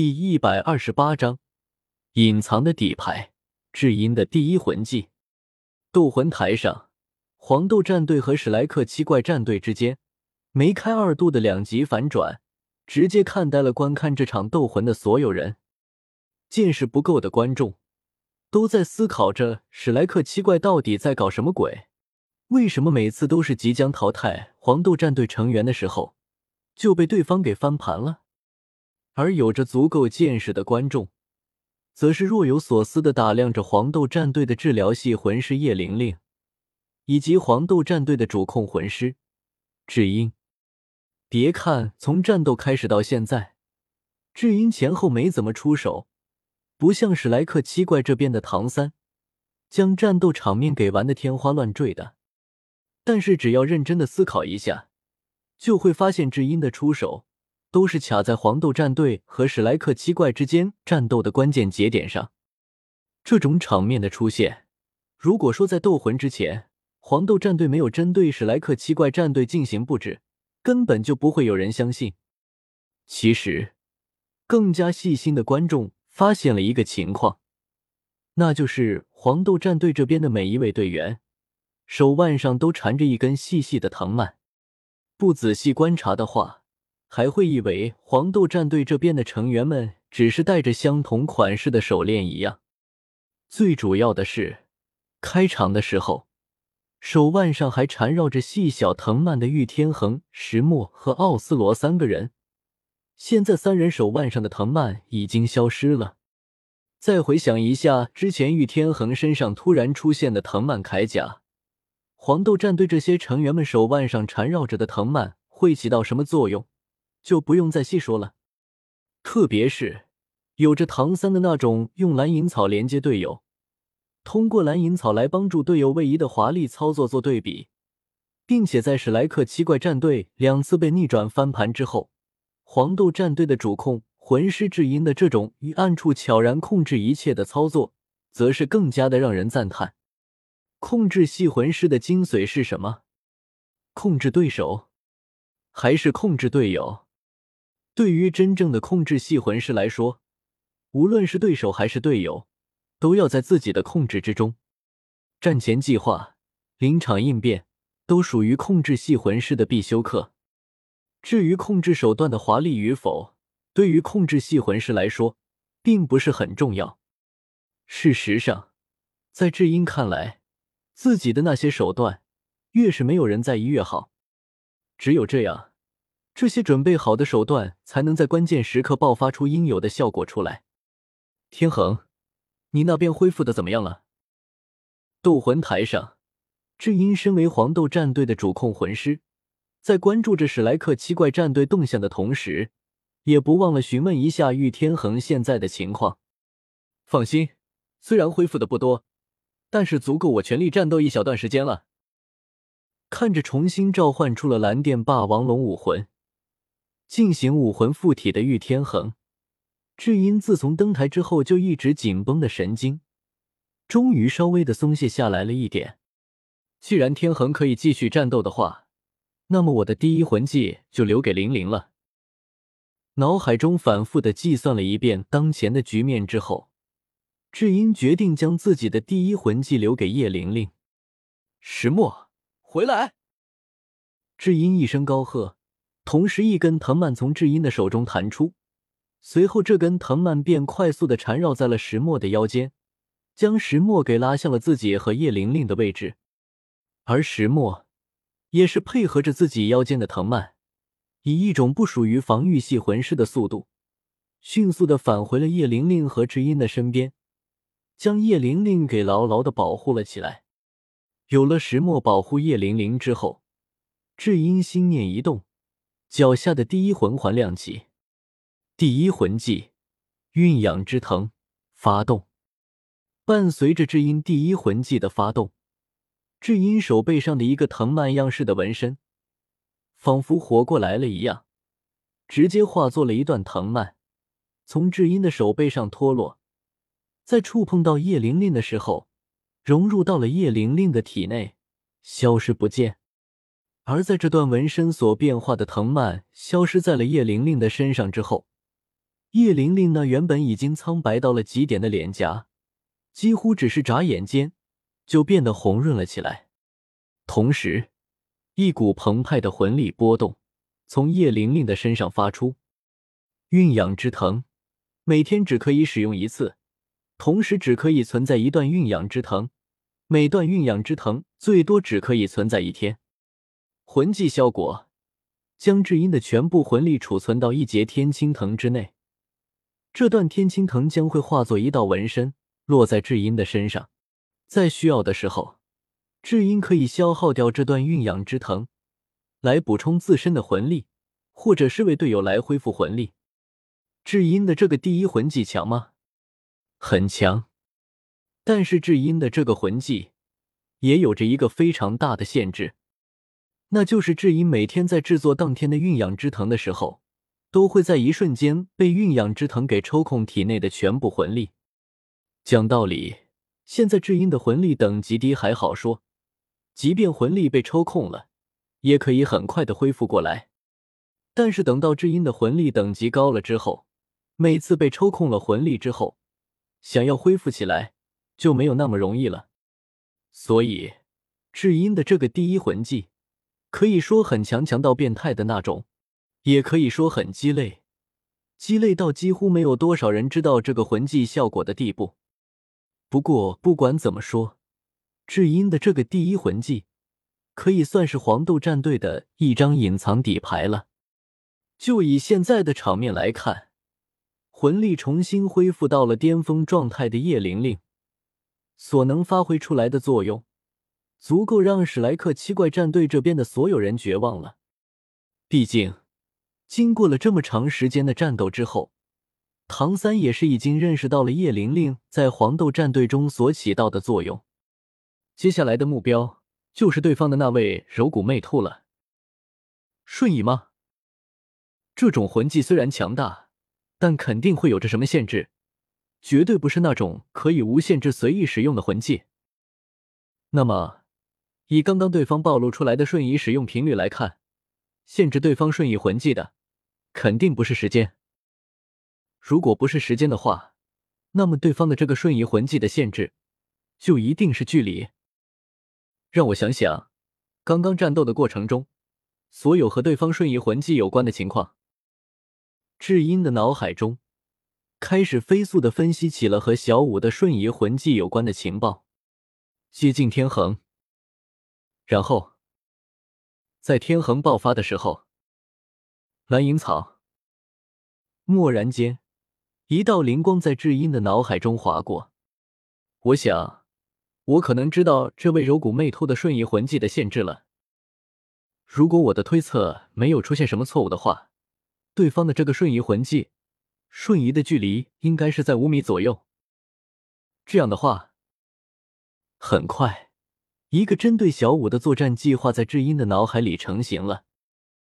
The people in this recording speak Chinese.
第一百二十八章，隐藏的底牌，至阴的第一魂技。斗魂台上，黄豆战队和史莱克七怪战队之间梅开二度的两极反转，直接看呆了观看这场斗魂的所有人。见识不够的观众都在思考着史莱克七怪到底在搞什么鬼？为什么每次都是即将淘汰黄豆战队成员的时候就被对方给翻盘了？而有着足够见识的观众，则是若有所思的打量着黄豆战队的治疗系魂师叶玲玲，以及黄豆战队的主控魂师智英。别看从战斗开始到现在，智英前后没怎么出手，不像史莱克七怪这边的唐三，将战斗场面给玩的天花乱坠的。但是只要认真的思考一下，就会发现智英的出手。都是卡在黄豆战队和史莱克七怪之间战斗的关键节点上。这种场面的出现，如果说在斗魂之前，黄豆战队没有针对史莱克七怪战队进行布置，根本就不会有人相信。其实，更加细心的观众发现了一个情况，那就是黄豆战队这边的每一位队员手腕上都缠着一根细细的藤蔓。不仔细观察的话，还会以为黄豆战队这边的成员们只是戴着相同款式的手链一样。最主要的是，开场的时候，手腕上还缠绕着细小藤蔓的玉天恒、石墨和奥斯罗三个人，现在三人手腕上的藤蔓已经消失了。再回想一下之前玉天恒身上突然出现的藤蔓铠甲，黄豆战队这些成员们手腕上缠绕着的藤蔓会起到什么作用？就不用再细说了，特别是有着唐三的那种用蓝银草连接队友，通过蓝银草来帮助队友位移的华丽操作做对比，并且在史莱克七怪战队两次被逆转翻盘之后，黄豆战队的主控魂师智音的这种于暗处悄然控制一切的操作，则是更加的让人赞叹。控制系魂师的精髓是什么？控制对手，还是控制队友？对于真正的控制系魂师来说，无论是对手还是队友，都要在自己的控制之中。战前计划、临场应变都属于控制系魂师的必修课。至于控制手段的华丽与否，对于控制系魂师来说，并不是很重要。事实上，在智英看来，自己的那些手段，越是没有人在意越好。只有这样。这些准备好的手段才能在关键时刻爆发出应有的效果出来。天恒，你那边恢复的怎么样了？斗魂台上，智英身为黄豆战队的主控魂师，在关注着史莱克七怪战队动向的同时，也不忘了询问一下玉天恒现在的情况。放心，虽然恢复的不多，但是足够我全力战斗一小段时间了。看着重新召唤出了蓝电霸王龙武魂。进行武魂附体的玉天恒，智英自从登台之后就一直紧绷的神经，终于稍微的松懈下来了一点。既然天恒可以继续战斗的话，那么我的第一魂技就留给玲玲了。脑海中反复的计算了一遍当前的局面之后，智英决定将自己的第一魂技留给叶玲玲。石墨，回来！智英一声高喝。同时，一根藤蔓从智英的手中弹出，随后这根藤蔓便快速的缠绕在了石墨的腰间，将石墨给拉向了自己和叶玲玲的位置。而石墨也是配合着自己腰间的藤蔓，以一种不属于防御系魂师的速度，迅速的返回了叶玲玲和智英的身边，将叶玲玲给牢牢的保护了起来。有了石墨保护叶玲玲之后，智英心念一动。脚下的第一魂环亮起，第一魂技蕴养之藤发动。伴随着智音第一魂技的发动，智音手背上的一个藤蔓样式的纹身，仿佛活过来了一样，直接化作了一段藤蔓，从智音的手背上脱落，在触碰到叶玲玲的时候，融入到了叶玲玲的体内，消失不见。而在这段纹身所变化的藤蔓消失在了叶玲玲的身上之后，叶玲玲那原本已经苍白到了极点的脸颊，几乎只是眨眼间就变得红润了起来。同时，一股澎湃的魂力波动从叶玲玲的身上发出。蕴养之藤，每天只可以使用一次，同时只可以存在一段蕴养之藤，每段蕴养之藤最多只可以存在一天。魂技效果：将至阴的全部魂力储存到一节天青藤之内。这段天青藤将会化作一道纹身，落在至阴的身上。在需要的时候，至阴可以消耗掉这段蕴养之藤，来补充自身的魂力，或者是为队友来恢复魂力。至阴的这个第一魂技强吗？很强。但是至阴的这个魂技也有着一个非常大的限制，那就是至阴每天在制作当天的蕴养之藤的时候。都会在一瞬间被蕴养之藤给抽空体内的全部魂力。讲道理，现在至阴的魂力等级低还好说，即便魂力被抽空了，也可以很快的恢复过来。但是等到至阴的魂力等级高了之后，每次被抽空了魂力之后，想要恢复起来就没有那么容易了。所以，至阴的这个第一魂技，可以说很强，强到变态的那种。也可以说很鸡肋，鸡肋到几乎没有多少人知道这个魂技效果的地步。不过不管怎么说，至阴的这个第一魂技可以算是黄豆战队的一张隐藏底牌了。就以现在的场面来看，魂力重新恢复到了巅峰状态的叶玲玲所能发挥出来的作用，足够让史莱克七怪战队这边的所有人绝望了。毕竟。经过了这么长时间的战斗之后，唐三也是已经认识到了叶玲玲在黄豆战队中所起到的作用。接下来的目标就是对方的那位柔骨魅兔了。瞬移吗？这种魂技虽然强大，但肯定会有着什么限制，绝对不是那种可以无限制随意使用的魂技。那么，以刚刚对方暴露出来的瞬移使用频率来看，限制对方瞬移魂技的。肯定不是时间。如果不是时间的话，那么对方的这个瞬移魂技的限制，就一定是距离。让我想想，刚刚战斗的过程中，所有和对方瞬移魂技有关的情况。智英的脑海中开始飞速的分析起了和小五的瞬移魂技有关的情报。接近天恒，然后在天恒爆发的时候。蓝银草。蓦然间，一道灵光在智英的脑海中划过。我想，我可能知道这位柔骨魅兔的瞬移魂技的限制了。如果我的推测没有出现什么错误的话，对方的这个瞬移魂技，瞬移的距离应该是在五米左右。这样的话，很快，一个针对小五的作战计划在智英的脑海里成型了。